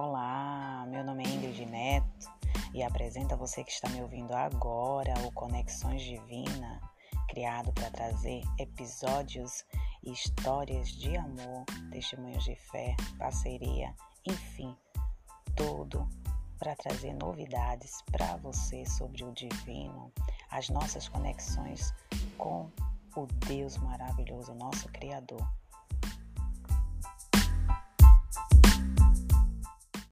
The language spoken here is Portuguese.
Olá, meu nome é Ingrid Neto e apresento a você que está me ouvindo agora o Conexões Divina, criado para trazer episódios e histórias de amor, testemunhos de fé, parceria, enfim, tudo para trazer novidades para você sobre o divino, as nossas conexões com o Deus maravilhoso, nosso Criador.